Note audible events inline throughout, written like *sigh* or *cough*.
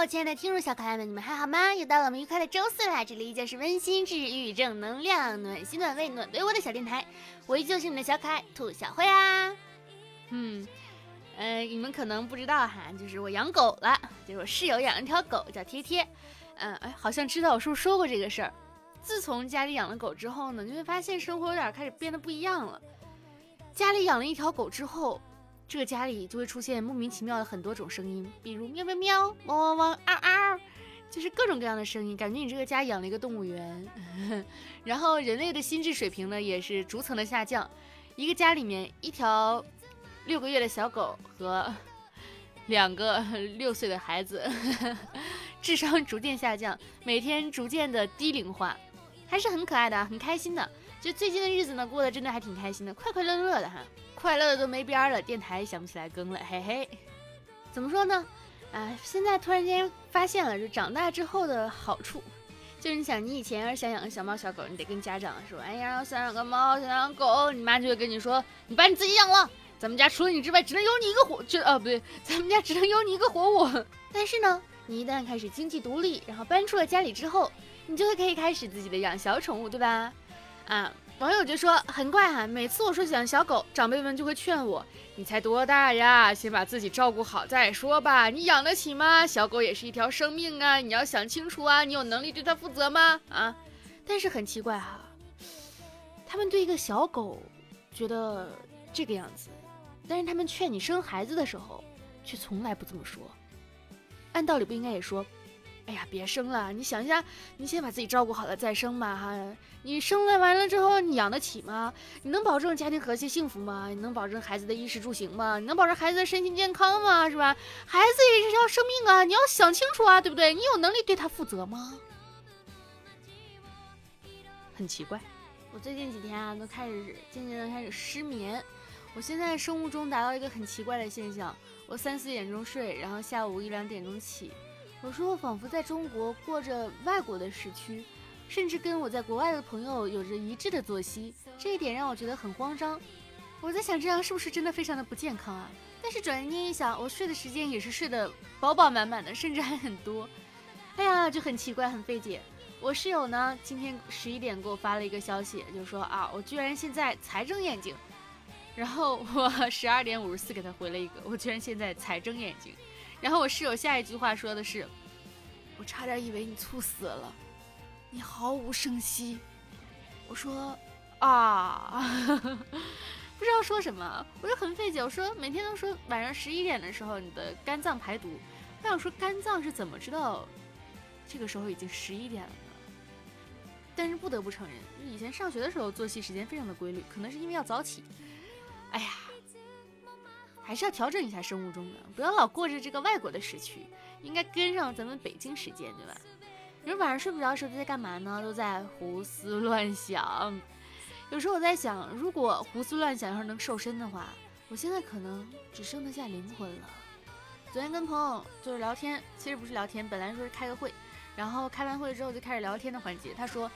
我亲爱的听众小可爱们，你们还好吗？又到了我们愉快的周四啦！这里依旧是温馨治愈、正能量、暖心暖胃暖被窝的小电台，我依旧是你们的小可爱兔小慧啊。嗯，呃，你们可能不知道哈，就是我养狗了，就是我室友养了一条狗叫贴贴。嗯，哎，好像知道我是不是说过这个事儿？自从家里养了狗之后呢，就会发现生活有点开始变得不一样了。家里养了一条狗之后。这个家里就会出现莫名其妙的很多种声音，比如喵喵喵、汪汪汪、嗷嗷，就是各种各样的声音，感觉你这个家养了一个动物园。*laughs* 然后人类的心智水平呢也是逐层的下降，一个家里面一条六个月的小狗和 *laughs* 两个 *laughs* 六岁的孩子，智商逐渐下降，每天逐渐的低龄化，还是很可爱的，很开心的。就最近的日子呢，过得真的还挺开心的，快快乐乐的哈。快乐的都没边儿了，电台想不起来更了，嘿嘿。怎么说呢？哎，现在突然间发现了，就长大之后的好处，就是你想，你以前要是想养个小猫小狗，你得跟家长说，哎呀，想养个猫，想养狗，你妈就会跟你说，你把你自己养了，咱们家除了你之外，只能有你一个活，就啊不对，*laughs* 咱们家只能有你一个活物。但是呢，你一旦开始经济独立，然后搬出了家里之后，你就会可以开始自己的养小宠物，对吧？啊。网友就说很怪哈，每次我说养小狗，长辈们就会劝我：“你才多大呀，先把自己照顾好再说吧，你养得起吗？小狗也是一条生命啊，你要想清楚啊，你有能力对它负责吗？啊！”但是很奇怪哈，他们对一个小狗觉得这个样子，但是他们劝你生孩子的时候，却从来不这么说。按道理不应该也说。哎呀，别生了！你想一下，你先把自己照顾好了再生吧，哈！你生了完了之后，你养得起吗？你能保证家庭和谐幸福吗？你能保证孩子的衣食住行吗？你能保证孩子的身心健康吗？是吧？孩子也是条生命啊，你要想清楚啊，对不对？你有能力对他负责吗？很奇怪，我最近几天啊，都开始渐渐的开始失眠。我现在生物钟达到一个很奇怪的现象，我三四点钟睡，然后下午一两点钟起。我说我仿佛在中国过着外国的时区，甚至跟我在国外的朋友有着一致的作息，这一点让我觉得很慌张。我在想这样是不是真的非常的不健康啊？但是转念一想，我睡的时间也是睡得饱饱满满的，甚至还很多。哎呀，就很奇怪，很费解。我室友呢，今天十一点给我发了一个消息，就说啊，我居然现在才睁眼睛。然后我十二点五十四给他回了一个，我居然现在才睁眼睛。然后我室友下一句话说的是：“我差点以为你猝死了，你毫无声息。”我说：“啊，*laughs* 不知道说什么。”我就很费解。我说：“每天都说晚上十一点的时候你的肝脏排毒，我想说肝脏是怎么知道这个时候已经十一点了呢？”但是不得不承认，以前上学的时候作息时间非常的规律，可能是因为要早起。哎呀。还是要调整一下生物钟的，不要老过着这个外国的时区，应该跟上咱们北京时间，对吧？你说晚上睡不着的时候都在干嘛呢？都在胡思乱想。有时候我在想，如果胡思乱想要是能瘦身的话，我现在可能只剩得下灵魂了。昨天跟朋友就是聊天，其实不是聊天，本来说是开个会，然后开完会之后就开始聊天的环节。他说：“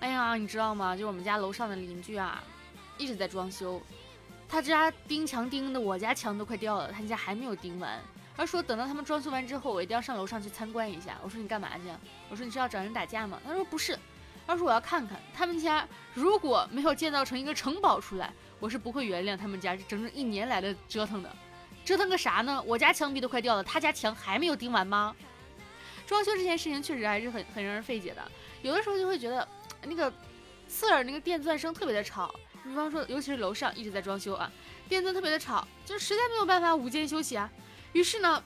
哎呀，你知道吗？就我们家楼上的邻居啊，一直在装修。”他家钉墙钉的，我家墙都快掉了，他家还没有钉完。他说等到他们装修完之后，我一定要上楼上去参观一下。我说你干嘛去？我说你是要找人打架吗？他说不是，他说我要看看他们家如果没有建造成一个城堡出来，我是不会原谅他们家整整一年来的折腾的。折腾个啥呢？我家墙壁都快掉了，他家墙还没有钉完吗？装修这件事情确实还是很很让人费解的。有的时候就会觉得那个刺耳那个电钻声特别的吵。比方说，尤其是楼上一直在装修啊，电钻特别的吵，就实在没有办法午间休息啊。于是呢，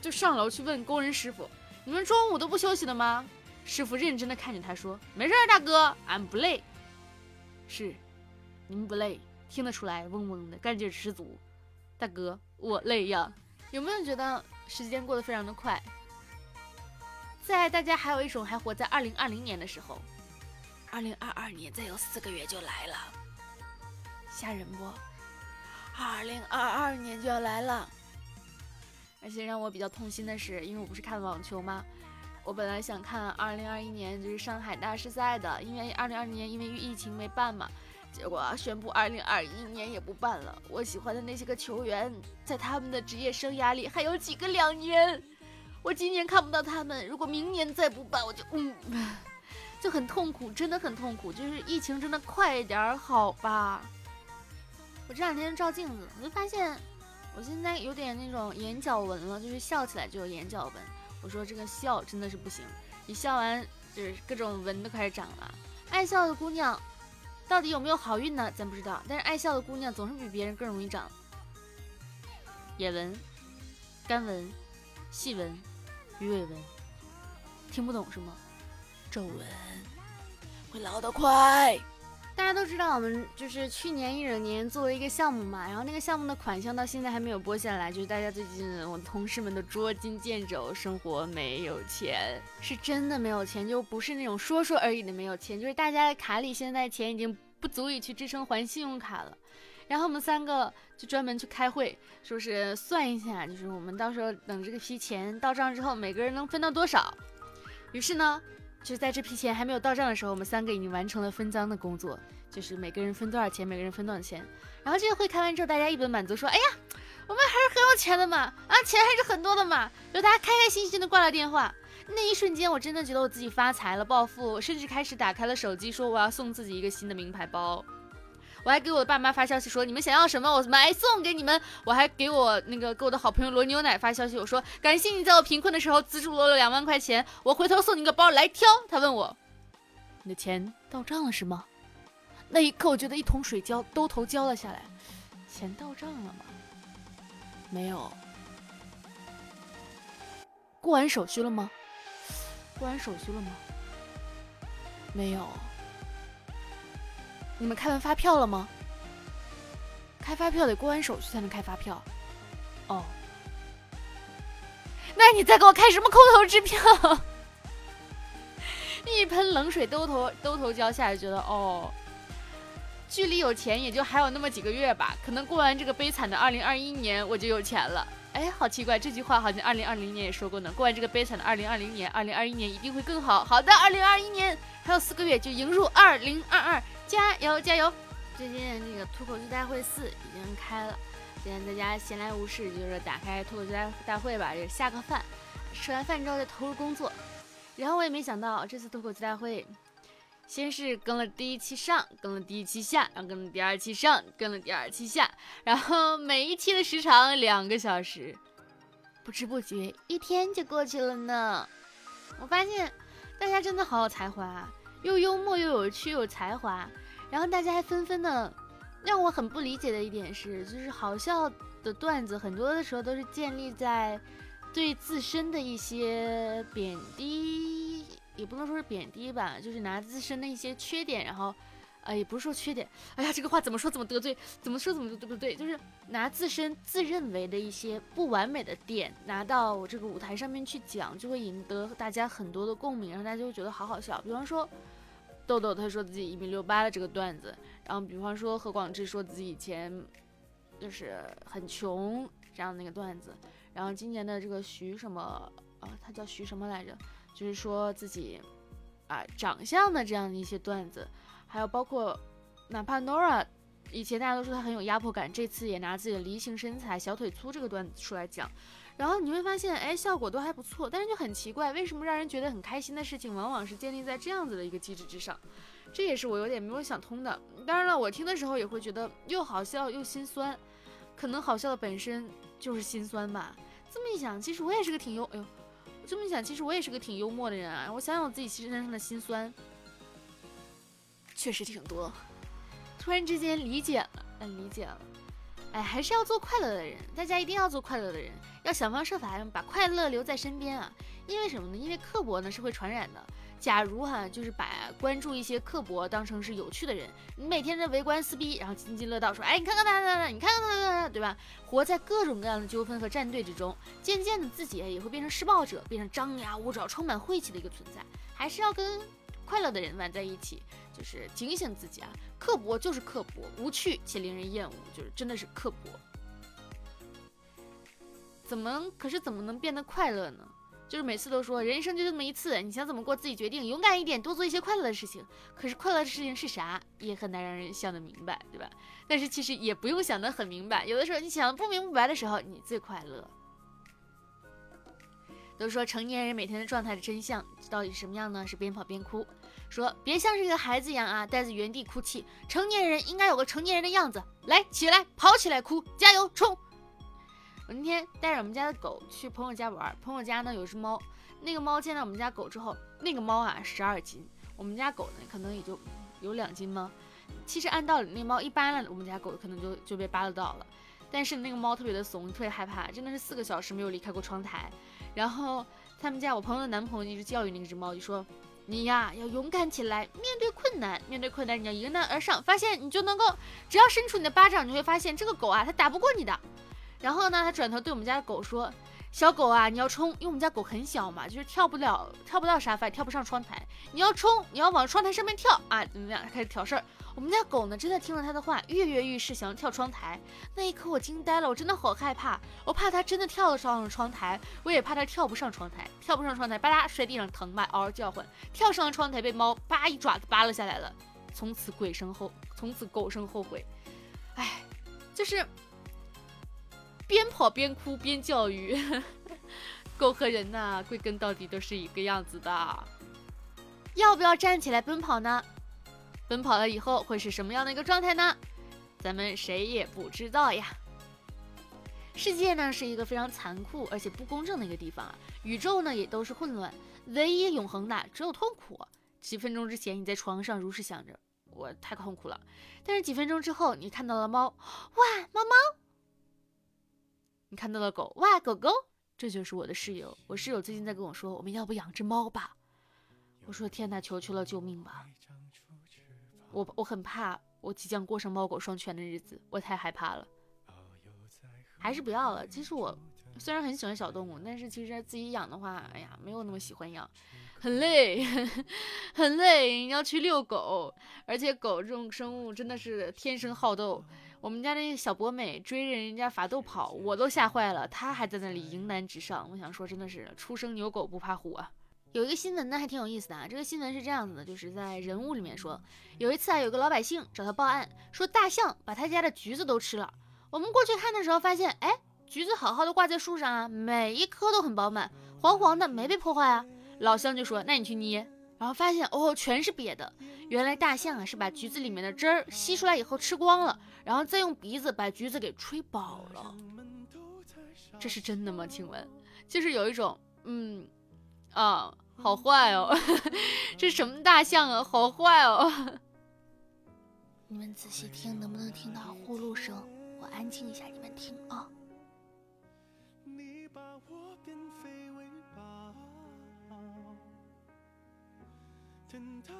就上楼去问工人师傅：“你们中午都不休息的吗？”师傅认真的看着他说：“没事，大哥，俺不累。”是，你们不累，听得出来，嗡嗡的，干劲十足。大哥，我累呀。有没有觉得时间过得非常的快？在大家还有一种还活在二零二零年的时候，二零二二年再有四个月就来了。吓人不？二零二二年就要来了，而且让我比较痛心的是，因为我不是看网球吗？我本来想看二零二一年就是上海大师赛的，因为二零二零年因为疫情没办嘛，结果宣布二零二一年也不办了。我喜欢的那些个球员，在他们的职业生涯里还有几个两年，我今年看不到他们，如果明年再不办，我就嗯，*laughs* 就很痛苦，真的很痛苦。就是疫情真的快一点好吧？我这两天照镜子，我就发现我现在有点那种眼角纹了，就是笑起来就有眼角纹。我说这个笑真的是不行，一笑完就是各种纹都开始长了。爱笑的姑娘到底有没有好运呢？咱不知道，但是爱笑的姑娘总是比别人更容易长眼纹、干纹、细纹。鱼尾纹，听不懂是吗？皱纹会老得快。大家都知道，我们就是去年一整年做了一个项目嘛，然后那个项目的款项到现在还没有拨下来，就是大家最近我同事们都捉襟见肘，生活没有钱，是真的没有钱，就不是那种说说而已的没有钱，就是大家的卡里现在钱已经不足以去支撑还信用卡了。然后我们三个就专门去开会，说是算一下，就是我们到时候等这个批钱到账之后，每个人能分到多少。于是呢，就是在这批钱还没有到账的时候，我们三个已经完成了分赃的工作，就是每个人分多少钱，每个人分多少钱。然后这个会开完之后，大家一本满足说：“哎呀，我们还是很有钱的嘛，啊，钱还是很多的嘛。”就大家开开心心的挂了电话。那一瞬间，我真的觉得我自己发财了，暴富，甚至开始打开了手机，说我要送自己一个新的名牌包。我还给我的爸妈发消息说你们想要什么我买送给你们。我还给我那个给我的好朋友罗牛奶发消息，我说感谢你在我贫困的时候资助了两万块钱，我回头送你个包来挑。他问我你的钱到账了是吗？那一刻我觉得一桶水浇兜头浇了下来。钱到账了吗？没有。过完手续了吗？过完手续了吗？没有。你们开完发票了吗？开发票得过完手续才能开发票。哦，那你再给我开什么空头支票？*laughs* 一盆冷水兜头兜头浇下来，觉得哦，距离有钱也就还有那么几个月吧。可能过完这个悲惨的二零二一年，我就有钱了。哎，好奇怪，这句话好像二零二零年也说过呢。过完这个悲惨的二零二零年，二零二一年一定会更好。好的，二零二一年还有四个月就迎入二零二二。加油加油！最近那个脱口秀大会四已经开了，现在在家闲来无事，就是打开脱口秀大大会吧，就下个饭，吃完饭之后再投入工作。然后我也没想到，这次脱口秀大会，先是更了第一期上，更了第一期下，然后更了第二期上，更了第二期下，然后每一期的时长两个小时，不知不觉一天就过去了呢。我发现大家真的好有才华，又幽默又有趣又有才华。然后大家还纷纷的，让我很不理解的一点是，就是好笑的段子很多的时候都是建立在对自身的一些贬低，也不能说是贬低吧，就是拿自身的一些缺点，然后，呃，也不是说缺点，哎呀，这个话怎么说怎么得罪，怎么说怎么对不对？就是拿自身自认为的一些不完美的点拿到我这个舞台上面去讲，就会赢得大家很多的共鸣，然后大家就会觉得好好笑。比方说。豆豆他说自己一米六八的这个段子，然后比方说何广智说自己以前就是很穷这样的那个段子，然后今年的这个徐什么啊，他叫徐什么来着，就是说自己啊长相的这样的一些段子，还有包括哪怕 Nora 以前大家都说他很有压迫感，这次也拿自己的梨形身材、小腿粗这个段子出来讲。然后你会发现，哎，效果都还不错，但是就很奇怪，为什么让人觉得很开心的事情，往往是建立在这样子的一个机制之上？这也是我有点没有想通的。当然了，我听的时候也会觉得又好笑又心酸，可能好笑的本身就是心酸吧。这么一想，其实我也是个挺幽，哎呦，这么一想，其实我也是个挺幽默的人啊。我想想我自己身上的心酸，确实挺多。突然之间理解了，嗯，理解了。哎，还是要做快乐的人，大家一定要做快乐的人，想方设法把快乐留在身边啊！因为什么呢？因为刻薄呢是会传染的。假如哈，就是把关注一些刻薄当成是有趣的人，你每天在围观撕逼，然后津津乐道说，哎，你看看他，他，他，你看看他，他，他，对吧？活在各种各样的纠纷和战队之中，渐渐的自己也会变成施暴者，变成张牙舞爪、充满晦气的一个存在。还是要跟快乐的人玩在一起。就是警醒自己啊，刻薄就是刻薄，无趣且令人厌恶，就是真的是刻薄。怎么可是怎么能变得快乐呢？就是每次都说人生就这么一次，你想怎么过自己决定，勇敢一点，多做一些快乐的事情。可是快乐的事情是啥，也很难让人想得明白，对吧？但是其实也不用想得很明白，有的时候你想不明不白的时候，你最快乐。都说成年人每天的状态的真相到底什么样呢？是边跑边哭。说别像是个孩子一样啊，待在原地哭泣。成年人应该有个成年人的样子，来起来，跑起来，哭，加油，冲！我那天带着我们家的狗去朋友家玩，朋友家呢有只猫，那个猫见到我们家狗之后，那个猫啊十二斤，我们家狗呢可能也就有两斤吗？其实按道理，那猫一扒拉我们家狗，可能就就被扒拉到了。但是那个猫特别的怂，特别害怕，真的是四个小时没有离开过窗台。然后他们家我朋友的男朋友一直教育那只猫，就说你呀要勇敢起来，面对困难，面对困难你要迎难而上，发现你就能够，只要伸出你的巴掌，你就会发现这个狗啊它打不过你的。然后呢，他转头对我们家的狗说。小狗啊，你要冲，因为我们家狗很小嘛，就是跳不了，跳不到沙发，跳不上窗台。你要冲，你要往窗台上面跳啊！怎么样？开始挑事儿。我们家狗呢，真的听了他的话，跃跃欲试，想要跳窗台。那一刻我惊呆了，我真的好害怕，我怕它真的跳得上窗台，我也怕它跳不上窗台，跳不上窗台，吧嗒摔地上疼嘛，嗷嗷叫唤。跳上了窗台，被猫叭一爪子扒了下来了。从此鬼生后，从此狗生后悔。哎，就是。边跑边哭边教育，狗和人呐，归根到底都是一个样子的。要不要站起来奔跑呢？奔跑了以后会是什么样的一个状态呢？咱们谁也不知道呀。世界呢是一个非常残酷而且不公正的一个地方啊，宇宙呢也都是混乱，唯一永恒的只有痛苦。几分钟之前你在床上如是想着，我太痛苦了，但是几分钟之后你看到了猫，哇，猫猫。你看到了狗哇，狗狗，这就是我的室友。我室友最近在跟我说，我们要不养只猫吧？我说天哪，求求了，救命吧！我我很怕，我即将过上猫狗双全的日子，我太害怕了。还是不要了。其实我虽然很喜欢小动物，但是其实自己养的话，哎呀，没有那么喜欢养，很累，*laughs* 很累。你要去遛狗，而且狗这种生物真的是天生好斗。我们家那个小博美追着人家法斗跑，我都吓坏了，他还在那里迎难直上。我想说，真的是初生牛狗不怕虎啊。有一个新闻呢，还挺有意思的啊。这个新闻是这样子的，就是在人物里面说，有一次啊，有个老百姓找他报案，说大象把他家的橘子都吃了。我们过去看的时候，发现，哎，橘子好好的挂在树上啊，每一颗都很饱满，黄黄的，没被破坏啊。老乡就说，那你去捏。然后发现哦，全是瘪的。原来大象啊是把橘子里面的汁儿吸出来以后吃光了，然后再用鼻子把橘子给吹饱了。这是真的吗？请问，就是有一种嗯啊，好坏哦，*laughs* 这什么大象啊，好坏哦。你们仔细听，能不能听到呼噜声？我安静一下，你们听啊。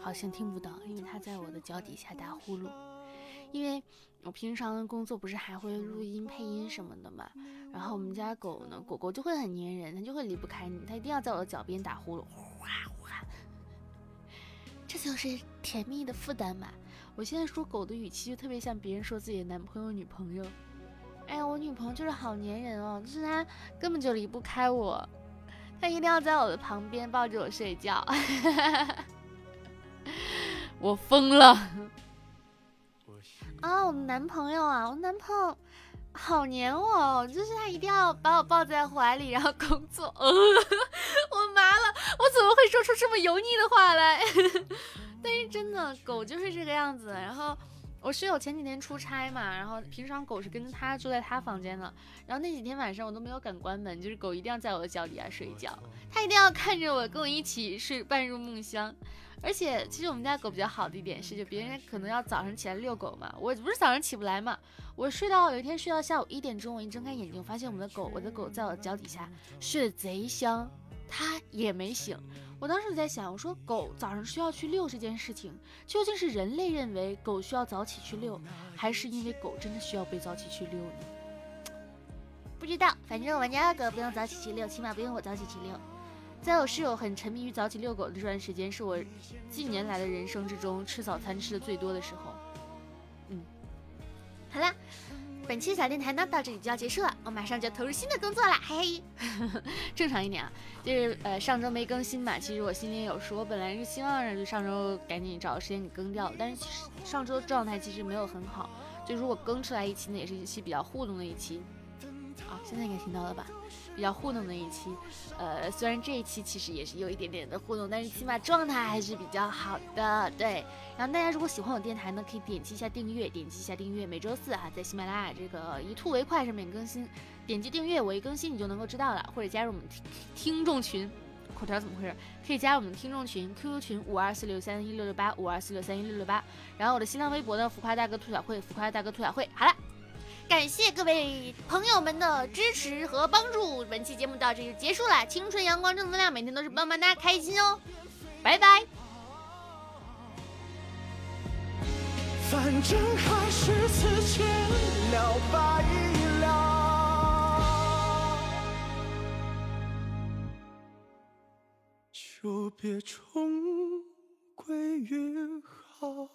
好像听不到，因为他在我的脚底下打呼噜。因为我平常的工作不是还会录音配音什么的嘛，然后我们家狗呢，狗狗就会很粘人，它就会离不开你，它一定要在我的脚边打呼噜，哗哗。这就是甜蜜的负担嘛。我现在说狗的语气就特别像别人说自己的男朋友女朋友。哎呀，我女朋友就是好粘人哦，就是她根本就离不开我，她一定要在我的旁边抱着我睡觉。我疯了啊！我男朋友啊，我男朋友好黏我，就是他一定要把我抱在怀里，然后工作。*laughs* 我麻了，我怎么会说出这么油腻的话来？*laughs* 但是真的，狗就是这个样子。然后我室友前几天出差嘛，然后平常狗是跟着他住在他房间的，然后那几天晚上我都没有敢关门，就是狗一定要在我的脚底下睡觉，它一定要看着我，跟我一起睡，半入梦乡。而且，其实我们家狗比较好的一点是，就别人可能要早上起来遛狗嘛，我不是早上起不来嘛，我睡到有一天睡到下午一点钟，我一睁开眼睛，我发现我们的狗，我的狗在我脚底下睡得贼香，它也没醒。我当时在想，我说狗早上需要去遛这件事情，究竟是人类认为狗需要早起去遛，还是因为狗真的需要被早起去遛呢？不知道，反正我家的狗不用早起去遛，起码不用我早起去遛。在我室友很沉迷于早起遛狗的这段时间，是我近年来的人生之中吃早餐吃的最多的时候。本期小电台呢到这里就要结束了，我马上就投入新的工作了，嘿嘿。*laughs* 正常一点啊，就是呃上周没更新嘛，其实我心里有数，我本来是希望着就上周赶紧找个时间给更掉，但是其实上周状态其实没有很好，就如果更出来一期呢，也是一期比较互动的一期。啊，现在应该听到了吧？比较糊弄的一期，呃，虽然这一期其实也是有一点点的糊弄，但是起码状态还是比较好的。对，然后大家如果喜欢我电台呢，可以点击一下订阅，点击一下订阅，每周四啊，在喜马拉雅这个一兔为快上面更新，点击订阅，我一更新你就能够知道了，或者加入我们听听众群，口条怎么回事？可以加入我们听众群，QQ 群五二四六三一六六八五二四六三一六六八，然后我的新浪微博呢，浮夸大哥兔小慧，浮夸大哥兔小慧。好了。感谢各位朋友们的支持和帮助，本期节目到这就结束了。青春阳光正能量，每天都是棒棒哒，开心哦！拜拜。反正还是此前了白了，就别重归于好。